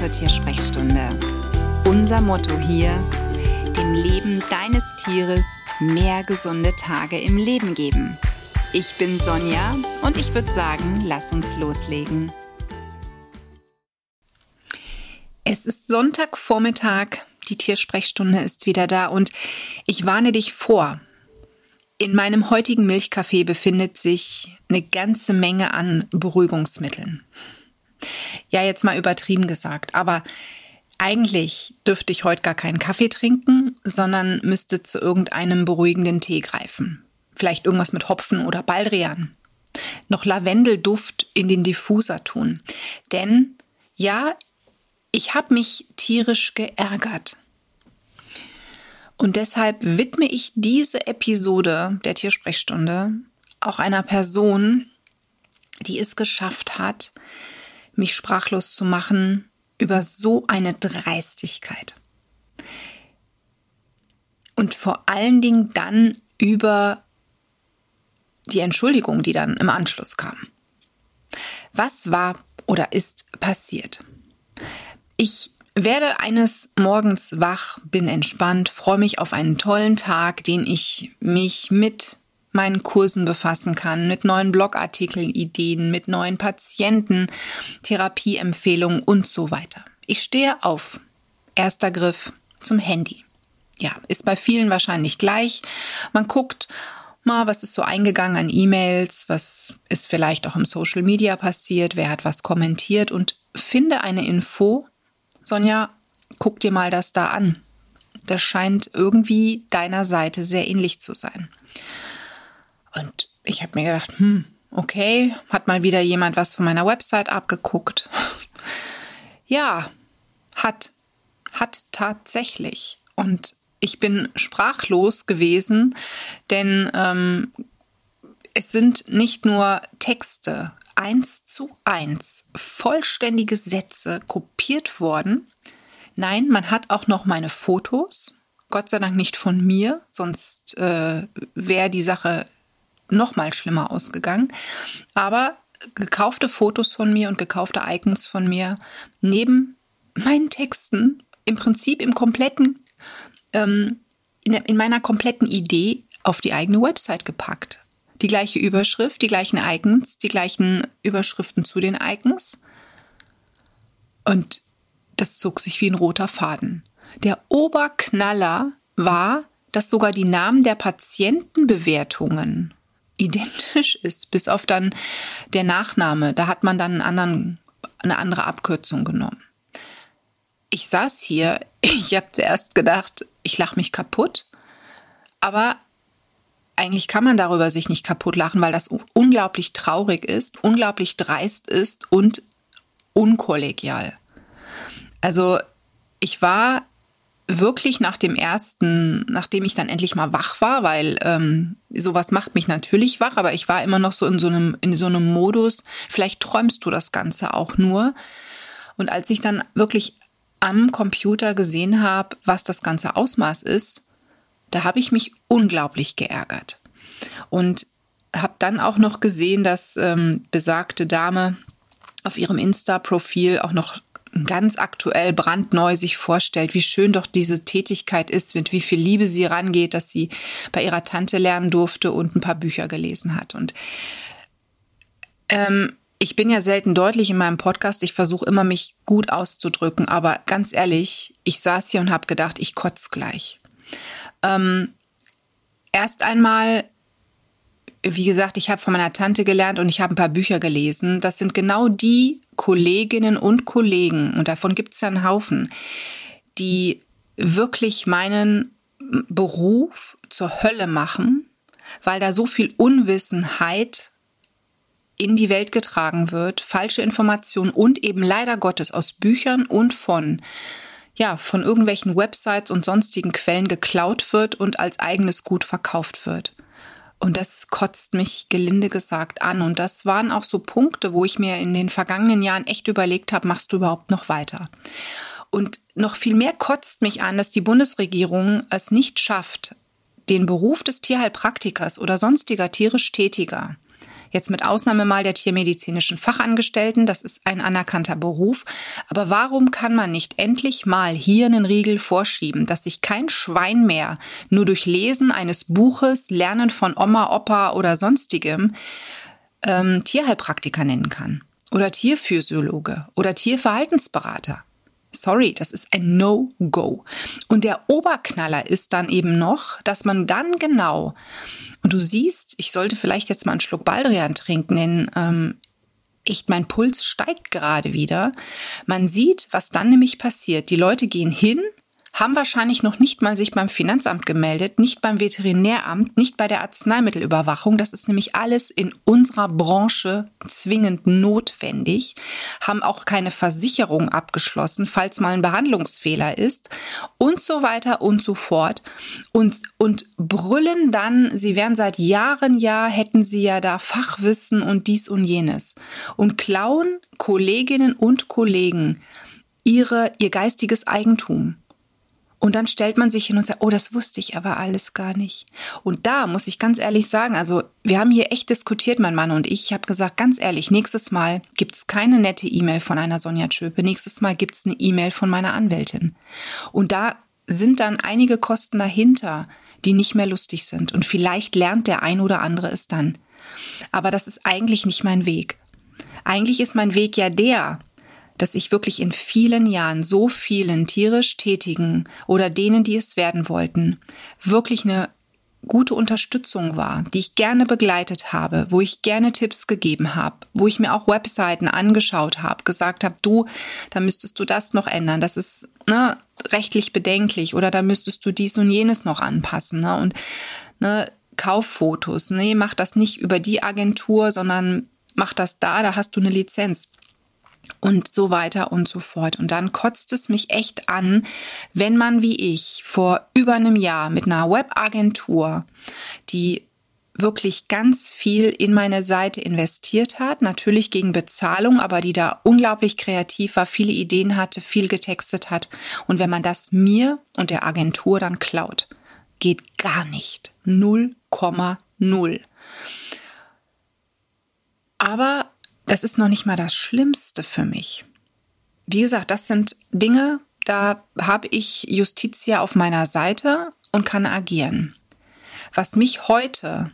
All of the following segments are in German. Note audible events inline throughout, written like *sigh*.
zur Tiersprechstunde. Unser Motto hier, dem Leben deines Tieres mehr gesunde Tage im Leben geben. Ich bin Sonja und ich würde sagen, lass uns loslegen. Es ist Sonntagvormittag, die Tiersprechstunde ist wieder da und ich warne dich vor. In meinem heutigen Milchkaffee befindet sich eine ganze Menge an Beruhigungsmitteln. Ja, jetzt mal übertrieben gesagt, aber eigentlich dürfte ich heute gar keinen Kaffee trinken, sondern müsste zu irgendeinem beruhigenden Tee greifen. Vielleicht irgendwas mit Hopfen oder Baldrian. Noch Lavendelduft in den Diffuser tun. Denn ja, ich habe mich tierisch geärgert. Und deshalb widme ich diese Episode der Tiersprechstunde auch einer Person, die es geschafft hat, mich sprachlos zu machen über so eine Dreistigkeit. Und vor allen Dingen dann über die Entschuldigung, die dann im Anschluss kam. Was war oder ist passiert? Ich werde eines Morgens wach, bin entspannt, freue mich auf einen tollen Tag, den ich mich mit meinen Kursen befassen kann, mit neuen Blogartikeln, Ideen, mit neuen Patienten, Therapieempfehlungen und so weiter. Ich stehe auf. Erster Griff zum Handy. Ja, ist bei vielen wahrscheinlich gleich. Man guckt mal, was ist so eingegangen an E-Mails, was ist vielleicht auch im Social Media passiert, wer hat was kommentiert und finde eine Info. Sonja, guck dir mal das da an. Das scheint irgendwie deiner Seite sehr ähnlich zu sein. Und ich habe mir gedacht, hm, okay, hat mal wieder jemand was von meiner Website abgeguckt. *laughs* ja, hat, hat tatsächlich. Und ich bin sprachlos gewesen, denn ähm, es sind nicht nur Texte eins zu eins, vollständige Sätze kopiert worden. Nein, man hat auch noch meine Fotos. Gott sei Dank nicht von mir, sonst äh, wäre die Sache noch mal schlimmer ausgegangen. Aber gekaufte Fotos von mir und gekaufte Icons von mir neben meinen Texten im Prinzip im kompletten, ähm, in, in meiner kompletten Idee auf die eigene Website gepackt. Die gleiche Überschrift, die gleichen Icons, die gleichen Überschriften zu den Icons. Und das zog sich wie ein roter Faden. Der Oberknaller war, dass sogar die Namen der Patientenbewertungen identisch ist, bis auf dann der Nachname. Da hat man dann anderen, eine andere Abkürzung genommen. Ich saß hier, *laughs* ich habe zuerst gedacht, ich lache mich kaputt, aber eigentlich kann man darüber sich nicht kaputt lachen, weil das unglaublich traurig ist, unglaublich dreist ist und unkollegial. Also ich war wirklich nach dem ersten, nachdem ich dann endlich mal wach war, weil ähm, sowas macht mich natürlich wach, aber ich war immer noch so in so einem in so einem Modus. Vielleicht träumst du das Ganze auch nur. Und als ich dann wirklich am Computer gesehen habe, was das ganze Ausmaß ist, da habe ich mich unglaublich geärgert und habe dann auch noch gesehen, dass ähm, besagte Dame auf ihrem Insta-Profil auch noch ganz aktuell brandneu sich vorstellt, wie schön doch diese Tätigkeit ist, mit wie viel Liebe sie rangeht, dass sie bei ihrer Tante lernen durfte und ein paar Bücher gelesen hat. Und ähm, ich bin ja selten deutlich in meinem Podcast. Ich versuche immer, mich gut auszudrücken. Aber ganz ehrlich, ich saß hier und habe gedacht, ich kotze gleich. Ähm, erst einmal wie gesagt, ich habe von meiner Tante gelernt und ich habe ein paar Bücher gelesen. Das sind genau die Kolleginnen und Kollegen, und davon gibt es ja einen Haufen, die wirklich meinen Beruf zur Hölle machen, weil da so viel Unwissenheit in die Welt getragen wird, falsche Informationen und eben leider Gottes aus Büchern und von ja, von irgendwelchen Websites und sonstigen Quellen geklaut wird und als eigenes Gut verkauft wird. Und das kotzt mich gelinde gesagt an. Und das waren auch so Punkte, wo ich mir in den vergangenen Jahren echt überlegt habe, machst du überhaupt noch weiter? Und noch viel mehr kotzt mich an, dass die Bundesregierung es nicht schafft, den Beruf des Tierheilpraktikers oder sonstiger tierisch Tätiger Jetzt mit Ausnahme mal der tiermedizinischen Fachangestellten, das ist ein anerkannter Beruf. Aber warum kann man nicht endlich mal hier einen Riegel vorschieben, dass sich kein Schwein mehr nur durch Lesen eines Buches, Lernen von Oma, Opa oder sonstigem ähm, Tierheilpraktiker nennen kann? Oder Tierphysiologe oder Tierverhaltensberater? Sorry, das ist ein No-Go. Und der Oberknaller ist dann eben noch, dass man dann genau, und du siehst, ich sollte vielleicht jetzt mal einen Schluck Baldrian trinken, denn ähm, echt mein Puls steigt gerade wieder. Man sieht, was dann nämlich passiert. Die Leute gehen hin haben wahrscheinlich noch nicht mal sich beim Finanzamt gemeldet, nicht beim Veterinäramt, nicht bei der Arzneimittelüberwachung. Das ist nämlich alles in unserer Branche zwingend notwendig, haben auch keine Versicherung abgeschlossen, falls mal ein Behandlungsfehler ist und so weiter und so fort. Und, und brüllen dann, sie wären seit Jahren ja, hätten sie ja da Fachwissen und dies und jenes und klauen Kolleginnen und Kollegen ihre, ihr geistiges Eigentum. Und dann stellt man sich hin und sagt, oh, das wusste ich aber alles gar nicht. Und da muss ich ganz ehrlich sagen, also wir haben hier echt diskutiert, mein Mann und ich. Ich habe gesagt, ganz ehrlich, nächstes Mal gibt's keine nette E-Mail von einer Sonja Tschöpe. Nächstes Mal gibt's eine E-Mail von meiner Anwältin. Und da sind dann einige Kosten dahinter, die nicht mehr lustig sind. Und vielleicht lernt der ein oder andere es dann. Aber das ist eigentlich nicht mein Weg. Eigentlich ist mein Weg ja der, dass ich wirklich in vielen Jahren so vielen tierisch Tätigen oder denen, die es werden wollten, wirklich eine gute Unterstützung war, die ich gerne begleitet habe, wo ich gerne Tipps gegeben habe, wo ich mir auch Webseiten angeschaut habe, gesagt habe, du, da müsstest du das noch ändern, das ist ne, rechtlich bedenklich oder da müsstest du dies und jenes noch anpassen. Ne? Und ne, Kauffotos, nee, mach das nicht über die Agentur, sondern mach das da, da hast du eine Lizenz und so weiter und so fort. Und dann kotzt es mich echt an, wenn man wie ich vor über einem Jahr mit einer Webagentur, die wirklich ganz viel in meine Seite investiert hat, natürlich gegen Bezahlung, aber die da unglaublich kreativ war, viele Ideen hatte, viel getextet hat. Und wenn man das mir und der Agentur dann klaut, geht gar nicht. 0,0. Aber das ist noch nicht mal das Schlimmste für mich. Wie gesagt, das sind Dinge, da habe ich Justitia auf meiner Seite und kann agieren. Was mich heute,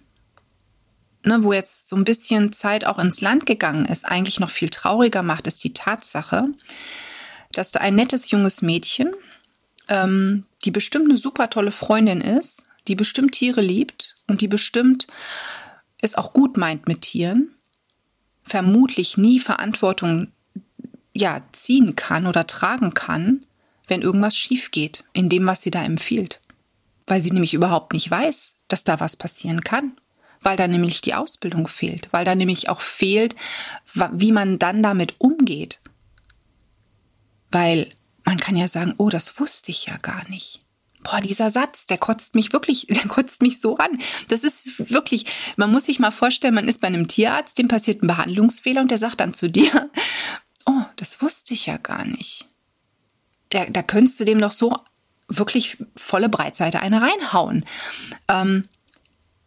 ne, wo jetzt so ein bisschen Zeit auch ins Land gegangen ist, eigentlich noch viel trauriger macht, ist die Tatsache, dass da ein nettes junges Mädchen, ähm, die bestimmt eine super tolle Freundin ist, die bestimmt Tiere liebt und die bestimmt es auch gut meint mit Tieren, vermutlich nie Verantwortung ja, ziehen kann oder tragen kann, wenn irgendwas schief geht in dem, was sie da empfiehlt. Weil sie nämlich überhaupt nicht weiß, dass da was passieren kann. Weil da nämlich die Ausbildung fehlt. Weil da nämlich auch fehlt, wie man dann damit umgeht. Weil man kann ja sagen, oh, das wusste ich ja gar nicht boah, dieser Satz, der kotzt mich wirklich, *laughs* der kotzt mich so an. Das ist wirklich, man muss sich mal vorstellen, man ist bei einem Tierarzt, dem passiert ein Behandlungsfehler und der sagt dann zu dir, *laughs* oh, das wusste ich ja gar nicht. Da, da könntest du dem doch so wirklich volle Breitseite eine reinhauen. Ähm,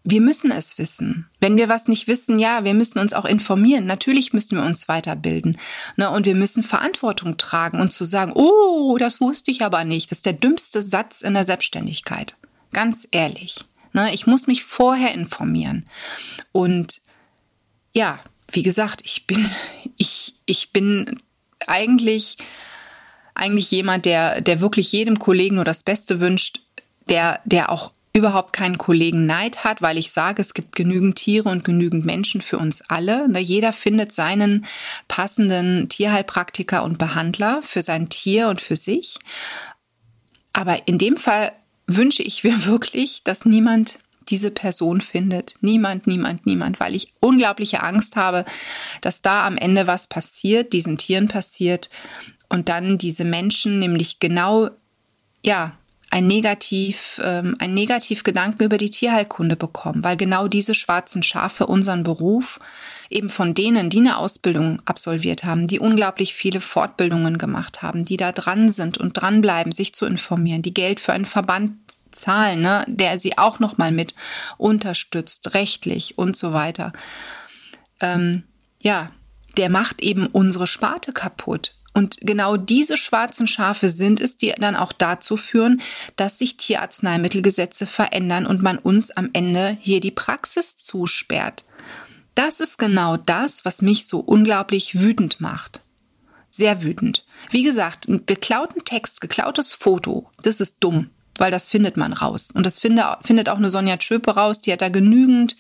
wir müssen es wissen. Wenn wir was nicht wissen, ja, wir müssen uns auch informieren. Natürlich müssen wir uns weiterbilden. Ne? Und wir müssen Verantwortung tragen und zu sagen, oh, das wusste ich aber nicht. Das ist der dümmste Satz in der Selbstständigkeit. Ganz ehrlich. Ne? Ich muss mich vorher informieren. Und ja, wie gesagt, ich bin, *laughs* ich, ich bin eigentlich, eigentlich jemand, der, der wirklich jedem Kollegen nur das Beste wünscht, der, der auch überhaupt keinen Kollegen Neid hat, weil ich sage, es gibt genügend Tiere und genügend Menschen für uns alle. Ne, jeder findet seinen passenden Tierheilpraktiker und Behandler für sein Tier und für sich. Aber in dem Fall wünsche ich mir *laughs* wirklich, dass niemand diese Person findet. Niemand, niemand, niemand, weil ich unglaubliche Angst habe, dass da am Ende was passiert, diesen Tieren passiert und dann diese Menschen nämlich genau, ja, ein Negativ, ähm, ein Negativgedanken über die Tierheilkunde bekommen, weil genau diese schwarzen Schafe unseren Beruf eben von denen, die eine Ausbildung absolviert haben, die unglaublich viele Fortbildungen gemacht haben, die da dran sind und dranbleiben, sich zu informieren, die Geld für einen Verband zahlen, ne, der sie auch noch mal mit unterstützt, rechtlich und so weiter. ähm, ja, der macht eben unsere Sparte kaputt. Und genau diese schwarzen Schafe sind es, die dann auch dazu führen, dass sich Tierarzneimittelgesetze verändern und man uns am Ende hier die Praxis zusperrt. Das ist genau das, was mich so unglaublich wütend macht. Sehr wütend. Wie gesagt, einen geklauten Text, geklautes Foto, das ist dumm weil das findet man raus. Und das finde, findet auch eine Sonja Tschöpe raus. Die hat da genügend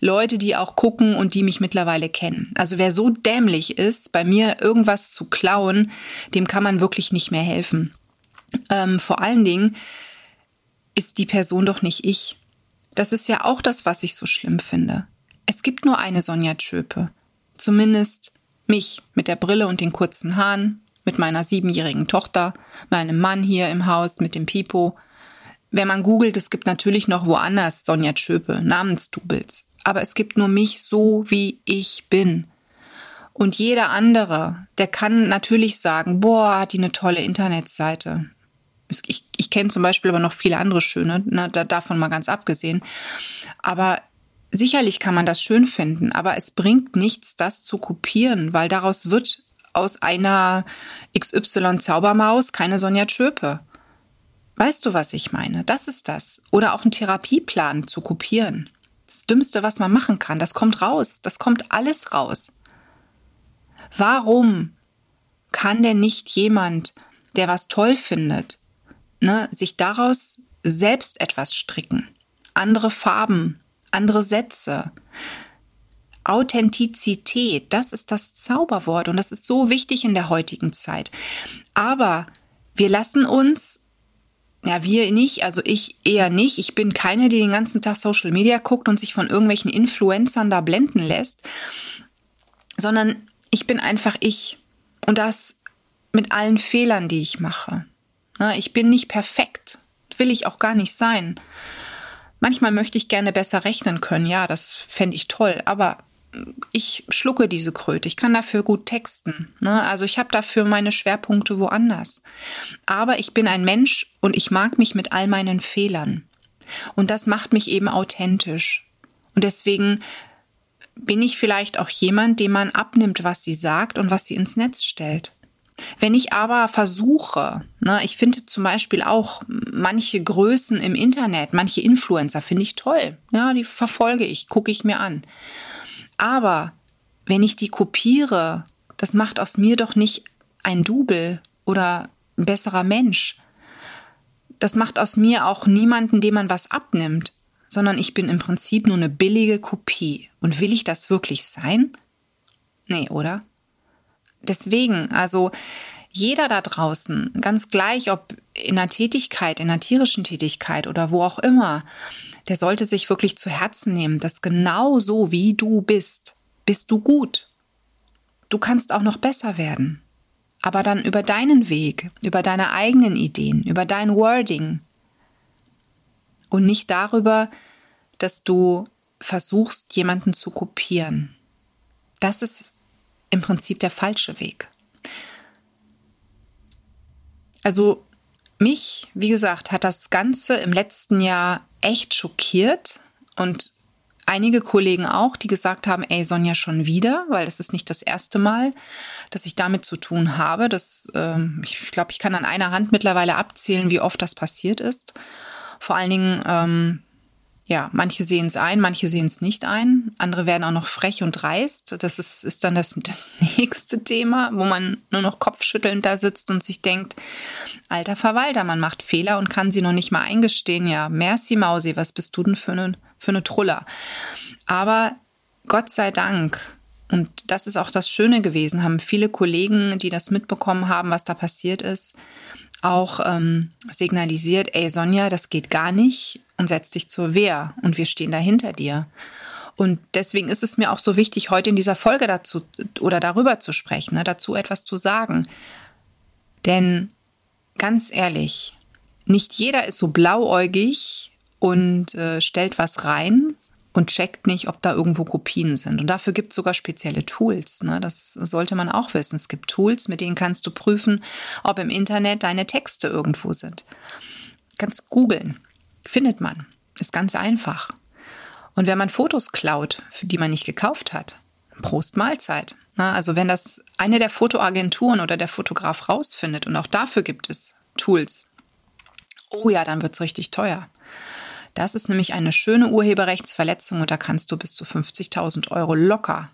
Leute, die auch gucken und die mich mittlerweile kennen. Also wer so dämlich ist, bei mir irgendwas zu klauen, dem kann man wirklich nicht mehr helfen. Ähm, vor allen Dingen ist die Person doch nicht ich. Das ist ja auch das, was ich so schlimm finde. Es gibt nur eine Sonja Tschöpe. Zumindest mich mit der Brille und den kurzen Haaren, mit meiner siebenjährigen Tochter, meinem Mann hier im Haus, mit dem Pipo. Wenn man googelt, es gibt natürlich noch woanders Sonja Tschöpe, Namensdubels. Aber es gibt nur mich so, wie ich bin. Und jeder andere, der kann natürlich sagen, boah, hat die eine tolle Internetseite. Ich, ich kenne zum Beispiel aber noch viele andere schöne, ne, davon mal ganz abgesehen. Aber sicherlich kann man das schön finden, aber es bringt nichts, das zu kopieren, weil daraus wird aus einer XY Zaubermaus keine Sonja Tschöpe. Weißt du, was ich meine? Das ist das. Oder auch einen Therapieplan zu kopieren. Das Dümmste, was man machen kann, das kommt raus. Das kommt alles raus. Warum kann denn nicht jemand, der was toll findet, ne, sich daraus selbst etwas stricken? Andere Farben, andere Sätze. Authentizität, das ist das Zauberwort und das ist so wichtig in der heutigen Zeit. Aber wir lassen uns ja, wir nicht, also ich eher nicht. Ich bin keine, die den ganzen Tag Social Media guckt und sich von irgendwelchen Influencern da blenden lässt, sondern ich bin einfach ich. Und das mit allen Fehlern, die ich mache. Ich bin nicht perfekt, will ich auch gar nicht sein. Manchmal möchte ich gerne besser rechnen können, ja, das fände ich toll, aber ich schlucke diese Kröte. Ich kann dafür gut texten. Ne? Also ich habe dafür meine Schwerpunkte woanders. Aber ich bin ein Mensch und ich mag mich mit all meinen Fehlern. Und das macht mich eben authentisch. Und deswegen bin ich vielleicht auch jemand, dem man abnimmt, was sie sagt und was sie ins Netz stellt. Wenn ich aber versuche, ne, ich finde zum Beispiel auch manche Größen im Internet, manche Influencer finde ich toll. Ja, die verfolge ich, gucke ich mir an. Aber wenn ich die kopiere, das macht aus mir doch nicht ein Double oder ein besserer Mensch. Das macht aus mir auch niemanden, dem man was abnimmt, sondern ich bin im Prinzip nur eine billige Kopie. Und will ich das wirklich sein? Nee, oder? Deswegen, also jeder da draußen, ganz gleich, ob in der Tätigkeit, in der tierischen Tätigkeit oder wo auch immer, der sollte sich wirklich zu Herzen nehmen, dass genau so wie du bist, bist du gut. Du kannst auch noch besser werden. Aber dann über deinen Weg, über deine eigenen Ideen, über dein Wording. Und nicht darüber, dass du versuchst, jemanden zu kopieren. Das ist im Prinzip der falsche Weg. Also mich, wie gesagt, hat das Ganze im letzten Jahr echt schockiert und einige Kollegen auch, die gesagt haben, ey Sonja schon wieder, weil das ist nicht das erste Mal, dass ich damit zu tun habe. Das, ähm, ich glaube, ich kann an einer Hand mittlerweile abzählen, wie oft das passiert ist. Vor allen Dingen ähm, ja, manche sehen es ein, manche sehen es nicht ein. Andere werden auch noch frech und dreist. Das ist, ist dann das, das *laughs* nächste Thema, wo man nur noch kopfschüttelnd da sitzt und sich denkt, alter Verwalter, man macht Fehler und kann sie noch nicht mal eingestehen. Ja, merci Mausi, was bist du denn für eine, für eine Truller? Aber Gott sei Dank, und das ist auch das Schöne gewesen, haben viele Kollegen, die das mitbekommen haben, was da passiert ist, auch ähm, signalisiert, ey Sonja, das geht gar nicht und setz dich zur Wehr und wir stehen da hinter dir. Und deswegen ist es mir auch so wichtig, heute in dieser Folge dazu oder darüber zu sprechen, ne, dazu etwas zu sagen. Denn ganz ehrlich, nicht jeder ist so blauäugig und äh, stellt was rein, und checkt nicht, ob da irgendwo Kopien sind. Und dafür gibt es sogar spezielle Tools. Ne? Das sollte man auch wissen. Es gibt Tools, mit denen kannst du prüfen, ob im Internet deine Texte irgendwo sind. Kannst googeln. Findet man. Ist ganz einfach. Und wenn man Fotos klaut, für die man nicht gekauft hat, Prost Mahlzeit. Also wenn das eine der Fotoagenturen oder der Fotograf rausfindet und auch dafür gibt es Tools, oh ja, dann wird es richtig teuer. Das ist nämlich eine schöne Urheberrechtsverletzung und da kannst du bis zu 50.000 Euro locker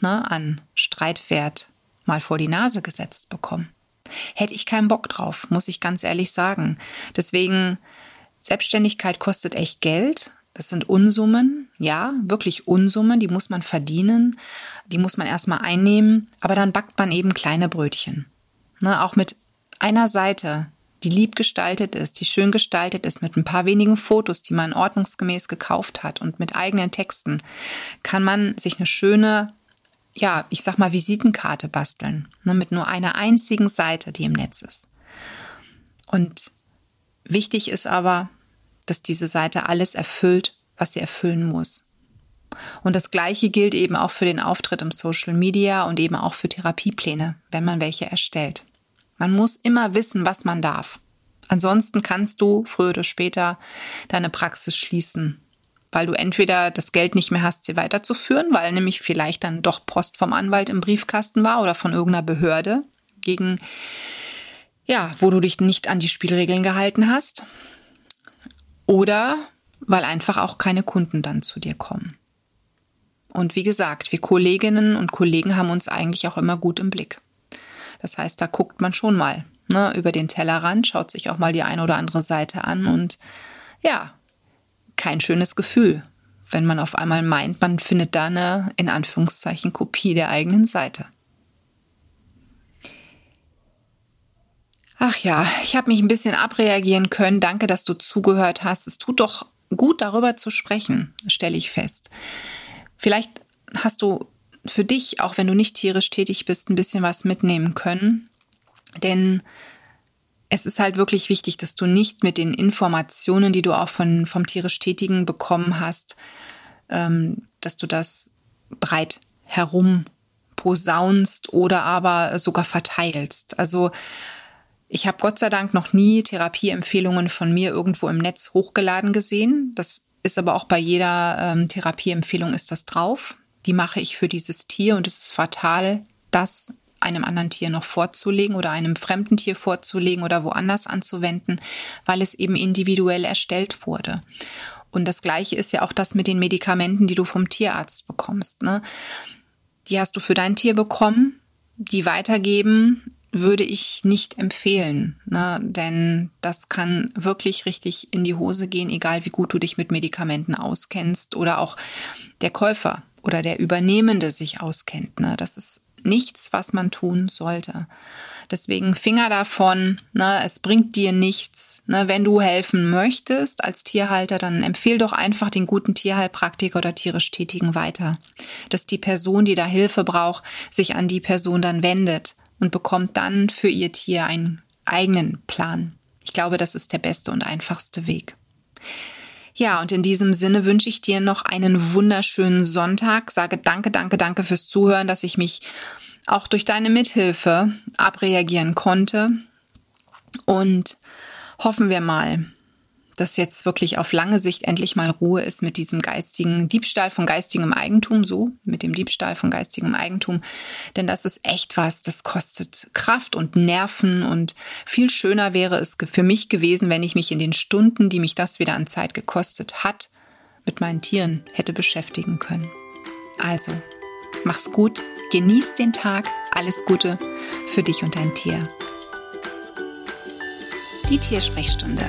ne, an Streitwert mal vor die Nase gesetzt bekommen. Hätte ich keinen Bock drauf, muss ich ganz ehrlich sagen. Deswegen, Selbstständigkeit kostet echt Geld. Das sind Unsummen, ja, wirklich Unsummen, die muss man verdienen, die muss man erstmal einnehmen, aber dann backt man eben kleine Brötchen. Ne, auch mit einer Seite die lieb gestaltet ist, die schön gestaltet ist, mit ein paar wenigen Fotos, die man ordnungsgemäß gekauft hat und mit eigenen Texten, kann man sich eine schöne, ja, ich sag mal, Visitenkarte basteln, ne, mit nur einer einzigen Seite, die im Netz ist. Und wichtig ist aber, dass diese Seite alles erfüllt, was sie erfüllen muss. Und das Gleiche gilt eben auch für den Auftritt im Social Media und eben auch für Therapiepläne, wenn man welche erstellt. Man muss immer wissen, was man darf. Ansonsten kannst du früher oder später deine Praxis schließen, weil du entweder das Geld nicht mehr hast, sie weiterzuführen, weil nämlich vielleicht dann doch Post vom Anwalt im Briefkasten war oder von irgendeiner Behörde gegen, ja, wo du dich nicht an die Spielregeln gehalten hast. Oder weil einfach auch keine Kunden dann zu dir kommen. Und wie gesagt, wir Kolleginnen und Kollegen haben uns eigentlich auch immer gut im Blick. Das heißt, da guckt man schon mal ne, über den Tellerrand, schaut sich auch mal die eine oder andere Seite an und ja, kein schönes Gefühl, wenn man auf einmal meint, man findet da eine in Anführungszeichen Kopie der eigenen Seite. Ach ja, ich habe mich ein bisschen abreagieren können. Danke, dass du zugehört hast. Es tut doch gut, darüber zu sprechen, stelle ich fest. Vielleicht hast du für dich, auch wenn du nicht tierisch tätig bist, ein bisschen was mitnehmen können. Denn es ist halt wirklich wichtig, dass du nicht mit den Informationen, die du auch von, vom tierisch Tätigen bekommen hast, ähm, dass du das breit herum posaunst oder aber sogar verteilst. Also ich habe Gott sei Dank noch nie Therapieempfehlungen von mir irgendwo im Netz hochgeladen gesehen. Das ist aber auch bei jeder ähm, Therapieempfehlung ist das drauf die mache ich für dieses Tier und es ist fatal, das einem anderen Tier noch vorzulegen oder einem fremden Tier vorzulegen oder woanders anzuwenden, weil es eben individuell erstellt wurde. Und das Gleiche ist ja auch das mit den Medikamenten, die du vom Tierarzt bekommst. Ne? Die hast du für dein Tier bekommen, die weitergeben würde ich nicht empfehlen, ne? denn das kann wirklich richtig in die Hose gehen, egal wie gut du dich mit Medikamenten auskennst oder auch der Käufer oder der Übernehmende sich auskennt. Ne? Das ist nichts, was man tun sollte. Deswegen Finger davon, ne, es bringt dir nichts. Ne, wenn du helfen möchtest als Tierhalter, dann empfehl doch einfach den guten Tierheilpraktiker oder tierisch Tätigen weiter. Dass die Person, die da Hilfe braucht, sich an die Person dann wendet und bekommt dann für ihr Tier einen eigenen Plan. Ich glaube, das ist der beste und einfachste Weg. Ja, und in diesem Sinne wünsche ich dir noch einen wunderschönen Sonntag. Sage danke, danke, danke fürs Zuhören, dass ich mich auch durch deine Mithilfe abreagieren konnte. Und hoffen wir mal, dass jetzt wirklich auf lange Sicht endlich mal Ruhe ist mit diesem geistigen Diebstahl von geistigem Eigentum, so mit dem Diebstahl von geistigem Eigentum. Denn das ist echt was, das kostet Kraft und Nerven und viel schöner wäre es für mich gewesen, wenn ich mich in den Stunden, die mich das wieder an Zeit gekostet hat, mit meinen Tieren hätte beschäftigen können. Also, mach's gut, genieß den Tag, alles Gute für dich und dein Tier. Die Tiersprechstunde